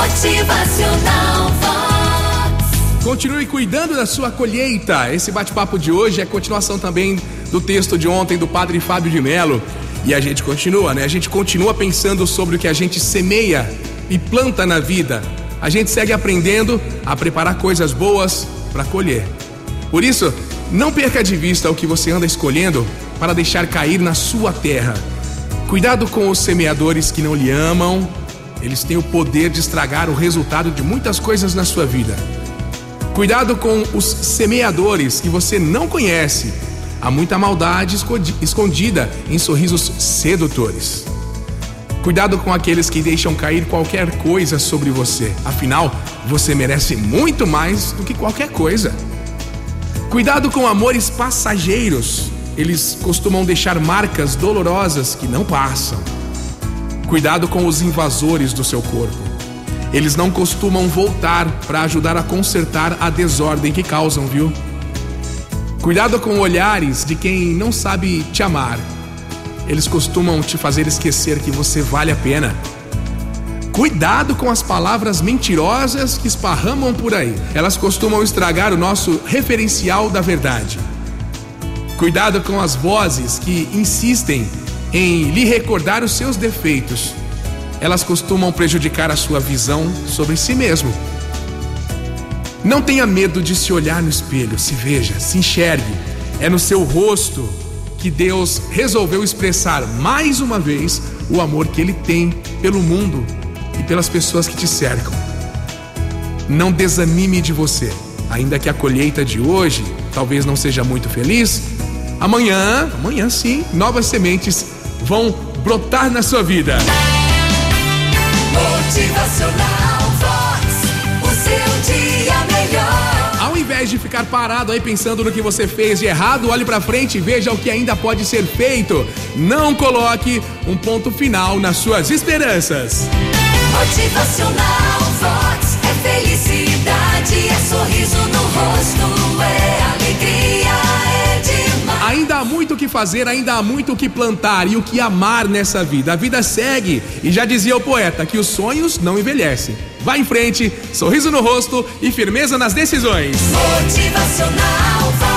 Motivacional Vox. Continue cuidando da sua colheita. Esse bate-papo de hoje é continuação também do texto de ontem do Padre Fábio de Mello. E a gente continua, né? A gente continua pensando sobre o que a gente semeia e planta na vida. A gente segue aprendendo a preparar coisas boas para colher. Por isso, não perca de vista o que você anda escolhendo para deixar cair na sua terra. Cuidado com os semeadores que não lhe amam, eles têm o poder de estragar o resultado de muitas coisas na sua vida. Cuidado com os semeadores que você não conhece. Há muita maldade escondida em sorrisos sedutores. Cuidado com aqueles que deixam cair qualquer coisa sobre você. Afinal, você merece muito mais do que qualquer coisa. Cuidado com amores passageiros. Eles costumam deixar marcas dolorosas que não passam. Cuidado com os invasores do seu corpo. Eles não costumam voltar para ajudar a consertar a desordem que causam, viu? Cuidado com olhares de quem não sabe te amar. Eles costumam te fazer esquecer que você vale a pena. Cuidado com as palavras mentirosas que esparramam por aí. Elas costumam estragar o nosso referencial da verdade. Cuidado com as vozes que insistem em lhe recordar os seus defeitos. Elas costumam prejudicar a sua visão sobre si mesmo. Não tenha medo de se olhar no espelho, se veja, se enxergue. É no seu rosto que Deus resolveu expressar mais uma vez o amor que Ele tem pelo mundo e pelas pessoas que te cercam. Não desanime de você, ainda que a colheita de hoje talvez não seja muito feliz. Amanhã, amanhã sim, novas sementes vão brotar na sua vida. Motivacional Vox. O seu dia melhor. Ao invés de ficar parado aí pensando no que você fez de errado, olhe pra frente e veja o que ainda pode ser feito. Não coloque um ponto final nas suas esperanças. Motivacional Vox. É felicidade, é sorriso no rosto, muito o que fazer, ainda há muito o que plantar e o que amar nessa vida. A vida segue e já dizia o poeta que os sonhos não envelhecem. Vá em frente, sorriso no rosto e firmeza nas decisões. Motivacional Vox.